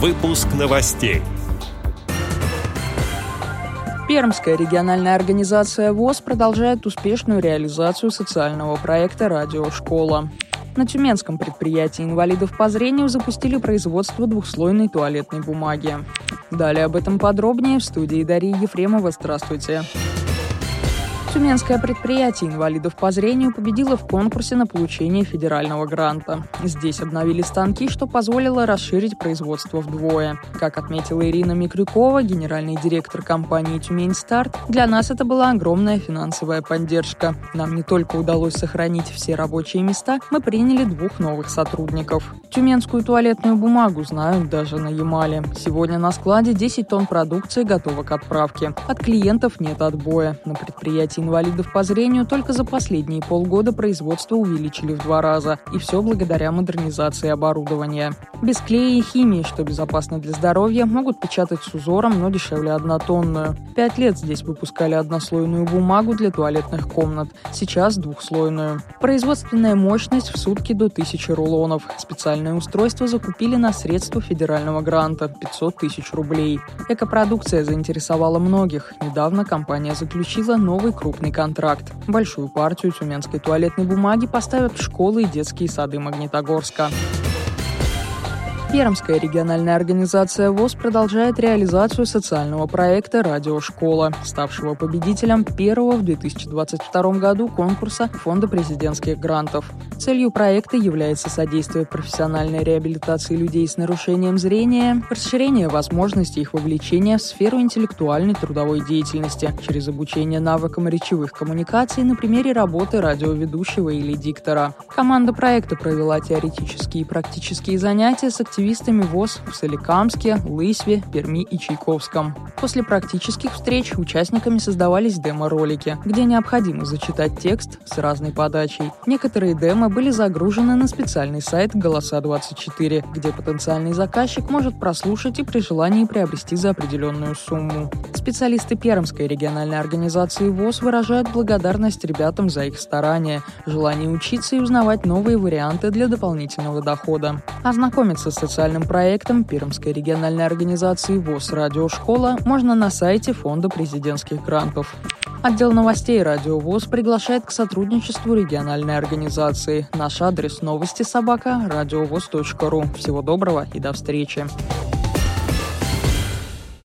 Выпуск новостей. Пермская региональная организация ВОЗ продолжает успешную реализацию социального проекта «Радиошкола». На Тюменском предприятии инвалидов по зрению запустили производство двухслойной туалетной бумаги. Далее об этом подробнее в студии Дарьи Ефремова. Здравствуйте. Здравствуйте. Тюменское предприятие инвалидов по зрению победило в конкурсе на получение федерального гранта. Здесь обновили станки, что позволило расширить производство вдвое. Как отметила Ирина Микрюкова, генеральный директор компании «Тюмень Старт», для нас это была огромная финансовая поддержка. Нам не только удалось сохранить все рабочие места, мы приняли двух новых сотрудников. Тюменскую туалетную бумагу знают даже на Ямале. Сегодня на складе 10 тонн продукции готовы к отправке. От клиентов нет отбоя. На предприятии инвалидов по зрению только за последние полгода производство увеличили в два раза, и все благодаря модернизации оборудования. Без клея и химии, что безопасно для здоровья, могут печатать с узором, но дешевле однотонную. Пять лет здесь выпускали однослойную бумагу для туалетных комнат, сейчас двухслойную. Производственная мощность в сутки до 1000 рулонов. Специальное устройство закупили на средства федерального гранта – 500 тысяч рублей. Экопродукция заинтересовала многих. Недавно компания заключила новый круг крупный контракт. Большую партию тюменской туалетной бумаги поставят в школы и детские сады Магнитогорска. Пермская региональная организация ВОЗ продолжает реализацию социального проекта «Радиошкола», ставшего победителем первого в 2022 году конкурса Фонда президентских грантов. Целью проекта является содействие профессиональной реабилитации людей с нарушением зрения, расширение возможностей их вовлечения в сферу интеллектуальной трудовой деятельности через обучение навыкам речевых коммуникаций на примере работы радиоведущего или диктора. Команда проекта провела теоретические и практические занятия с активистами ВОЗ в Соликамске, Лысьве, Перми и Чайковском. После практических встреч участниками создавались демо-ролики, где необходимо зачитать текст с разной подачей. Некоторые демо были загружены на специальный сайт «Голоса24», где потенциальный заказчик может прослушать и при желании приобрести за определенную сумму. Специалисты Пермской региональной организации ВОЗ выражают благодарность ребятам за их старания, желание учиться и узнавать новые варианты для дополнительного дохода. Ознакомиться с социальным проектом Пермской региональной организации ВОЗ «Радиошкола» можно на сайте Фонда президентских грантов. Отдел новостей «Радио ВОЗ» приглашает к сотрудничеству региональной организации. Наш адрес новости собака радиовоз.ру. Всего доброго и до встречи.